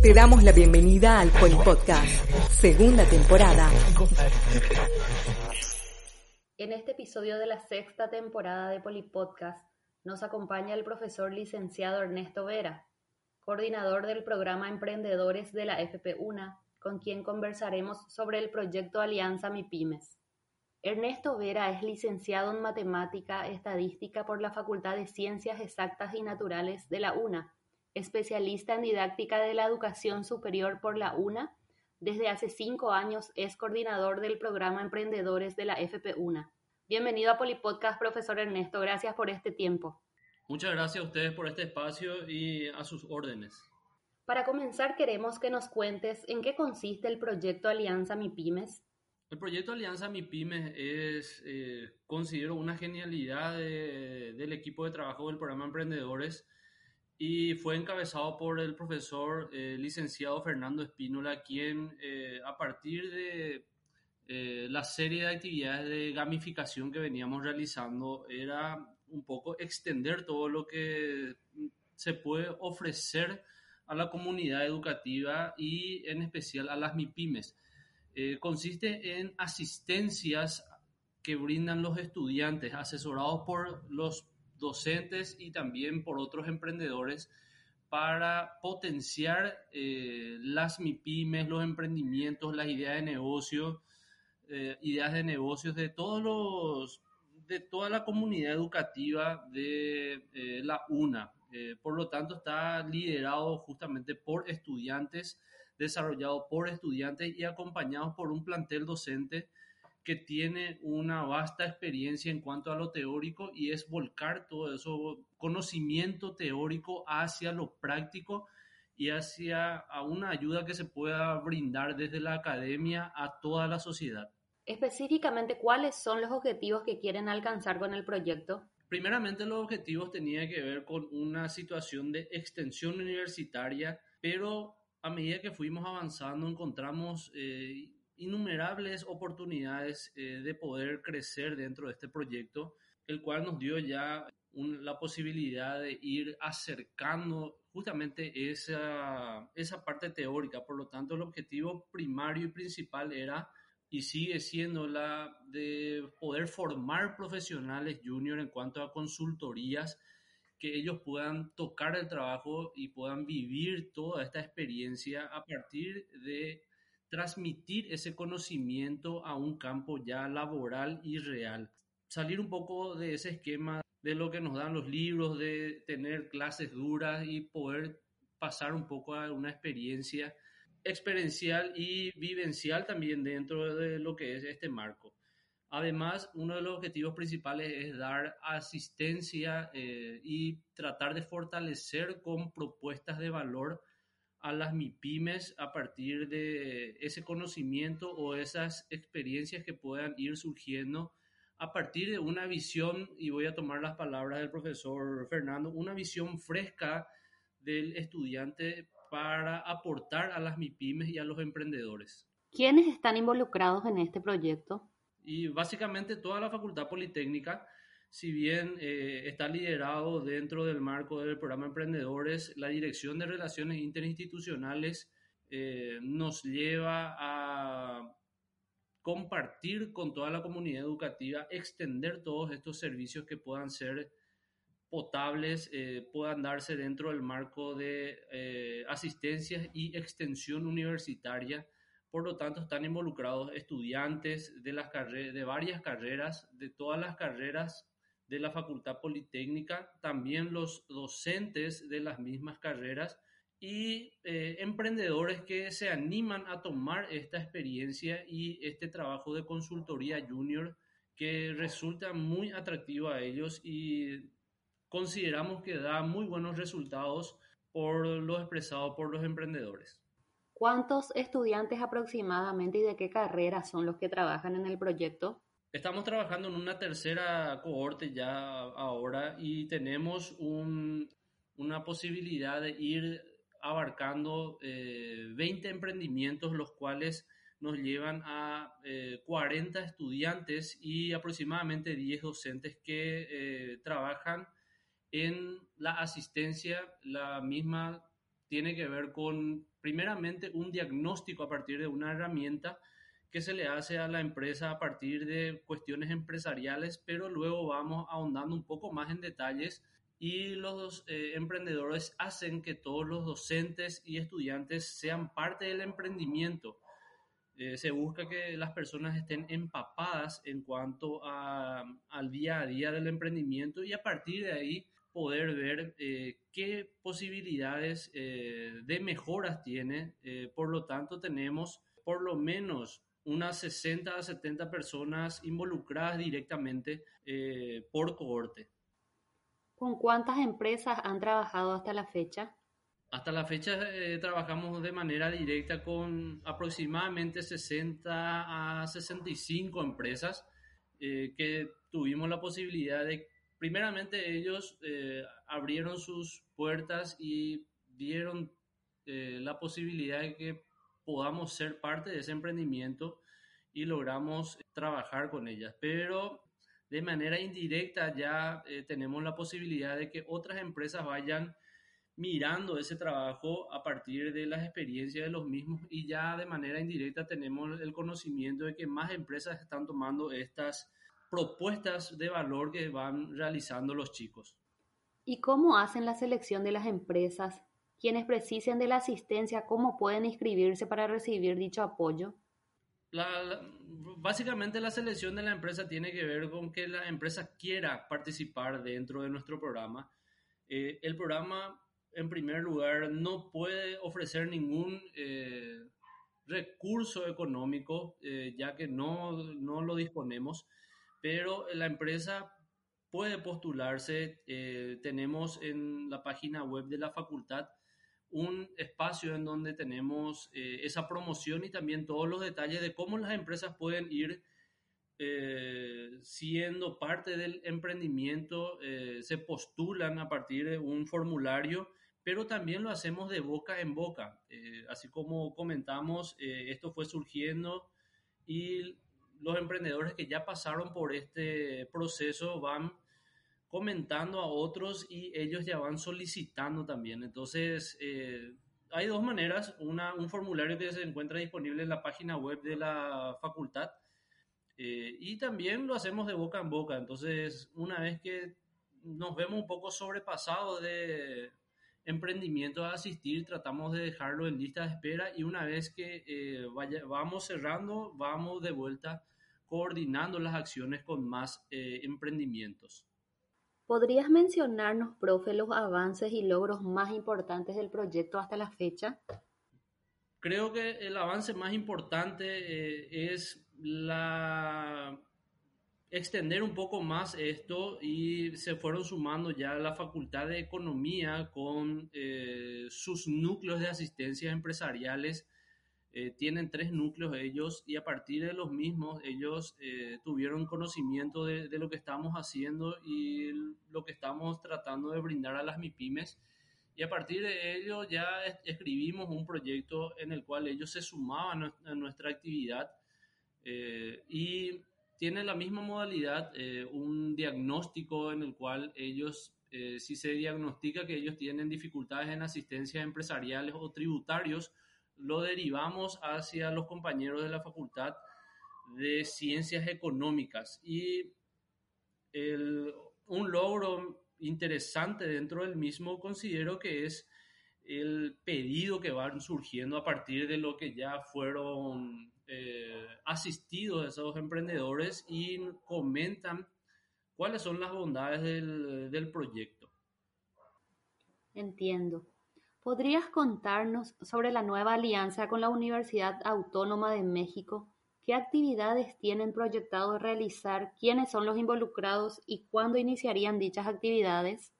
Te damos la bienvenida al Polipodcast, segunda temporada. En este episodio de la sexta temporada de Polipodcast nos acompaña el profesor licenciado Ernesto Vera, coordinador del programa Emprendedores de la FP1, con quien conversaremos sobre el proyecto Alianza MIPIMES. Ernesto Vera es licenciado en Matemática Estadística por la Facultad de Ciencias Exactas y Naturales de la UNA, especialista en Didáctica de la Educación Superior por la UNA. Desde hace cinco años es coordinador del programa Emprendedores de la FP1. Bienvenido a Polipodcast, profesor Ernesto. Gracias por este tiempo. Muchas gracias a ustedes por este espacio y a sus órdenes. Para comenzar, queremos que nos cuentes en qué consiste el proyecto Alianza MIPIMES. El proyecto Alianza MIPYME es, eh, considero, una genialidad del equipo de trabajo del programa Emprendedores y fue encabezado por el profesor eh, licenciado Fernando Espínola, quien eh, a partir de la serie de actividades de gamificación que veníamos realizando era un poco extender todo lo que se puede ofrecer a la comunidad educativa y en especial a las MIPYMES eh, consiste en asistencias que brindan los estudiantes, asesorados por los docentes y también por otros emprendedores para potenciar eh, las MIPIMES, los emprendimientos, las ideas de negocio, eh, ideas de negocios de todos los de toda la comunidad educativa de la UNA. por lo tanto, está liderado justamente por estudiantes desarrollado por estudiantes y acompañados por un plantel docente que tiene una vasta experiencia en cuanto a lo teórico y es volcar todo eso conocimiento teórico hacia lo práctico y hacia a una ayuda que se pueda brindar desde la academia a toda la sociedad. Específicamente, ¿cuáles son los objetivos que quieren alcanzar con el proyecto? Primeramente, los objetivos tenían que ver con una situación de extensión universitaria, pero a medida que fuimos avanzando encontramos eh, innumerables oportunidades eh, de poder crecer dentro de este proyecto, el cual nos dio ya la posibilidad de ir acercando justamente esa, esa parte teórica. Por lo tanto, el objetivo primario y principal era y sigue siendo la de poder formar profesionales junior en cuanto a consultorías que ellos puedan tocar el trabajo y puedan vivir toda esta experiencia a partir de transmitir ese conocimiento a un campo ya laboral y real. Salir un poco de ese esquema de lo que nos dan los libros, de tener clases duras y poder pasar un poco a una experiencia experiencial y vivencial también dentro de lo que es este marco. Además, uno de los objetivos principales es dar asistencia eh, y tratar de fortalecer con propuestas de valor a las MIPIMES a partir de ese conocimiento o esas experiencias que puedan ir surgiendo a partir de una visión, y voy a tomar las palabras del profesor Fernando, una visión fresca del estudiante para aportar a las MIPIMES y a los emprendedores. ¿Quiénes están involucrados en este proyecto? Y básicamente toda la Facultad Politécnica, si bien eh, está liderado dentro del marco del programa Emprendedores, la Dirección de Relaciones Interinstitucionales eh, nos lleva a compartir con toda la comunidad educativa, extender todos estos servicios que puedan ser potables, eh, puedan darse dentro del marco de asistencia y extensión universitaria. Por lo tanto, están involucrados estudiantes de, las de varias carreras, de todas las carreras de la Facultad Politécnica, también los docentes de las mismas carreras y eh, emprendedores que se animan a tomar esta experiencia y este trabajo de consultoría junior que resulta muy atractivo a ellos y consideramos que da muy buenos resultados por lo expresado por los emprendedores. ¿Cuántos estudiantes aproximadamente y de qué carreras son los que trabajan en el proyecto? Estamos trabajando en una tercera cohorte ya ahora y tenemos una posibilidad de ir abarcando 20 eh, emprendimientos, los cuales nos llevan a 40 eh, estudiantes y aproximadamente 10 docentes que eh, trabajan en la asistencia, la misma tiene que ver con, primeramente, un diagnóstico a partir de una herramienta que se le hace a la empresa a partir de cuestiones empresariales, pero luego vamos ahondando un poco más en detalles y los eh, emprendedores hacen que todos los docentes y estudiantes sean parte del emprendimiento. Eh, se busca que las personas estén empapadas en cuanto a, al día a día del emprendimiento y a partir de ahí poder ver eh, qué posibilidades de mejoras tiene. por lo tanto, tenemos por lo menos unas 60 a 70 personas involucradas directamente por cohorte. ¿Con cuántas empresas han trabajado hasta la fecha? Hasta la fecha eh, trabajamos de manera directa con aproximadamente 60 a 65 empresas eh, que tuvimos la posibilidad de, primeramente ellos eh, abrieron sus puertas y dieron la posibilidad de que podamos ser parte de ese emprendimiento y logramos trabajar con ellas. Pero de manera indirecta ya eh, tenemos la posibilidad de que otras empresas vayan mirando ese trabajo a partir de las experiencias de los mismos y ya de manera indirecta tenemos el conocimiento de que más empresas están tomando estas propuestas de valor que van realizando los chicos. ¿Y cómo hacen la selección de las empresas? Quienes precisen de la asistencia, ¿cómo pueden inscribirse para recibir dicho apoyo? La, básicamente la selección de la empresa tiene que ver con que la empresa quiera participar dentro de nuestro programa. Eh, el programa, en primer lugar, no puede ofrecer ningún eh, recurso económico, eh, ya que no, no, lo disponemos, pero la empresa puede postularse. tenemos en la página web de la facultad un espacio en donde tenemos eh, esa promoción y también todos los detalles de cómo las empresas pueden ir eh, siendo parte del emprendimiento, eh, se postulan a partir de un formulario, pero también lo hacemos de boca en boca. así como comentamos, esto fue surgiendo y los emprendedores que ya pasaron por este proceso van comentando a otros y ellos ya van solicitando también. Entonces, eh, hay dos maneras. Una, un formulario que se encuentra disponible en la página web de la facultad eh, y también lo hacemos de boca en boca. Entonces, una vez que nos vemos un poco sobrepasados de emprendimiento a asistir, tratamos de dejarlo en lista de espera y una vez que eh, vaya, vamos cerrando, vamos de vuelta coordinando las acciones con más emprendimientos. ¿Podrías mencionarnos, profe, los avances y logros más importantes del proyecto hasta la fecha? Creo que el avance más importante eh, es la extender un poco más esto y se fueron sumando ya la Facultad de Economía con eh, sus núcleos de asistencia empresariales eh, tienen tres núcleos ellos y a partir de los mismos ellos eh, tuvieron conocimiento de, lo que estamos haciendo y lo que estamos tratando de brindar a las MIPIMES. Y a partir de ello ya escribimos un proyecto en el cual ellos se sumaban a nuestra actividad eh, y tiene la misma modalidad, un diagnóstico en el cual ellos, si se diagnostica que ellos tienen dificultades en asistencias empresariales o tributarios, lo derivamos hacia los compañeros de la Facultad de Ciencias Económicas. Y un logro interesante dentro del mismo considero que es el pedido que van surgiendo a partir de lo que ya fueron eh, asistidos esos emprendedores y comentan cuáles son las bondades del proyecto. Entiendo. ¿Podrías contarnos sobre la nueva alianza con la Universidad Autónoma de México? ¿Qué actividades tienen proyectado realizar? ¿Quiénes son los involucrados y cuándo iniciarían dichas actividades?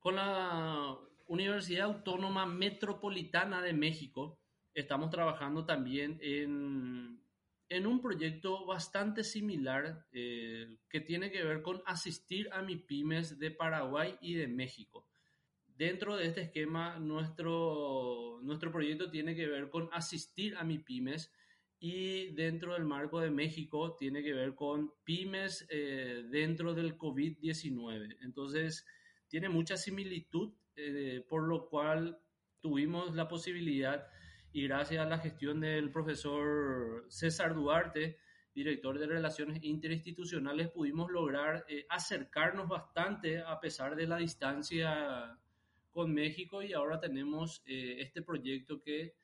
Con la Universidad Autónoma Metropolitana de México estamos trabajando también en, un proyecto bastante similar eh, que tiene que ver con asistir a MIPIMES de Paraguay y de México. Dentro de este esquema, nuestro, nuestro proyecto tiene que ver con asistir a mi pymes y dentro del marco de México tiene que ver con pymes eh, dentro del COVID-19. Entonces, tiene mucha similitud, eh, por lo cual tuvimos la posibilidad y gracias a la gestión del profesor César Duarte, director de Relaciones Interinstitucionales, pudimos lograr eh, acercarnos bastante a pesar de la distancia con México y ahora tenemos eh, este proyecto que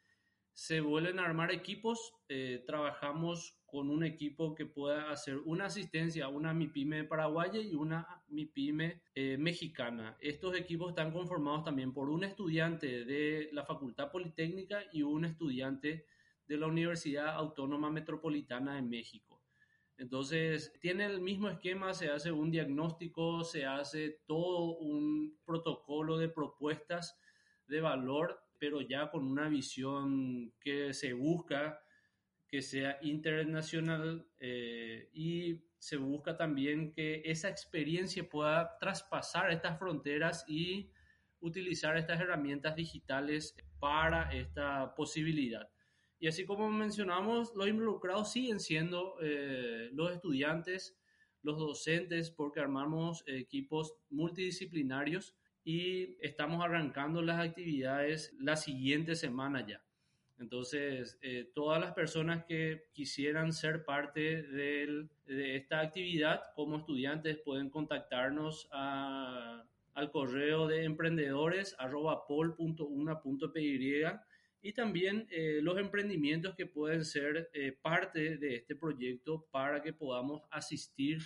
se vuelven a armar equipos, eh, trabajamos con un equipo que pueda hacer una asistencia una MIPYME paraguaya y una MIPYME eh, mexicana. Estos equipos están conformados también por un estudiante de la Facultad Politécnica y un estudiante de la Universidad Autónoma Metropolitana de México. Entonces, tiene el mismo esquema, se hace un diagnóstico, se hace todo un protocolo de propuestas de valor, pero ya con una visión que se busca que sea internacional eh, y se busca también que esa experiencia pueda traspasar estas fronteras y utilizar estas herramientas digitales para esta posibilidad. Y así como mencionamos, los involucrados siguen siendo eh, los estudiantes, los docentes, porque armamos equipos multidisciplinarios y estamos arrancando las actividades la siguiente semana ya. Entonces, eh, todas las personas que quisieran ser parte de esta actividad como estudiantes pueden contactarnos al correo de emprendedores y también eh, los emprendimientos que pueden ser eh, parte de este proyecto para que podamos asistir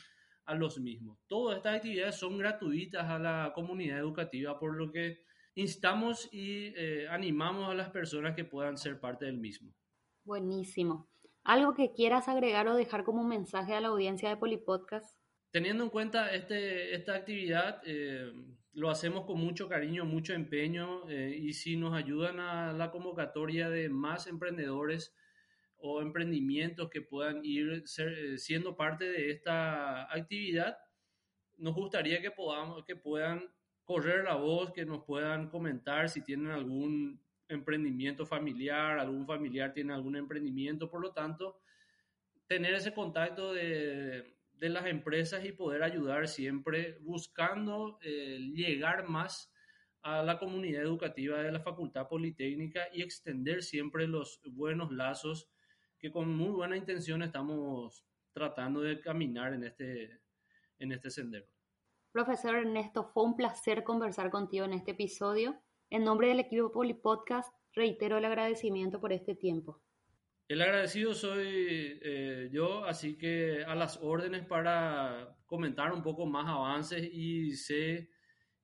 a los mismos. Todas estas actividades son gratuitas a la comunidad educativa, por lo que instamos y eh, animamos a las personas que puedan ser parte del mismo. Buenísimo. ¿Algo que quieras agregar o dejar como mensaje a la audiencia de Polipodcast? Teniendo en cuenta este, esta actividad, eh, lo hacemos con mucho cariño, mucho empeño eh, y si nos ayudan a la convocatoria de más emprendedores o emprendimientos que puedan ir siendo parte de esta actividad, nos gustaría que, podamos, que puedan correr la voz, que nos puedan comentar si tienen algún emprendimiento familiar, algún familiar tiene algún emprendimiento, por lo tanto, tener ese contacto de, las empresas y poder ayudar siempre buscando eh, llegar más a la comunidad educativa de la Facultad Politécnica y extender siempre los buenos lazos que con muy buena intención estamos tratando de caminar en este, en este sendero. Profesor Ernesto, fue un placer conversar contigo en este episodio. En nombre del equipo Polipodcast, reitero el agradecimiento por este tiempo. El agradecido soy eh, yo, así que a las órdenes para comentar un poco más avances y sé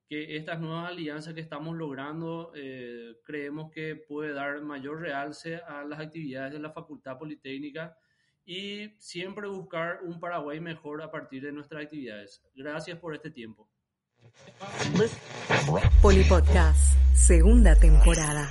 que estas nuevas alianzas que estamos logrando eh, creemos que puede dar mayor realce a las actividades de la Facultad Politécnica y siempre buscar un Paraguay mejor a partir de nuestras actividades. Gracias por este tiempo. Polipodcast, segunda temporada.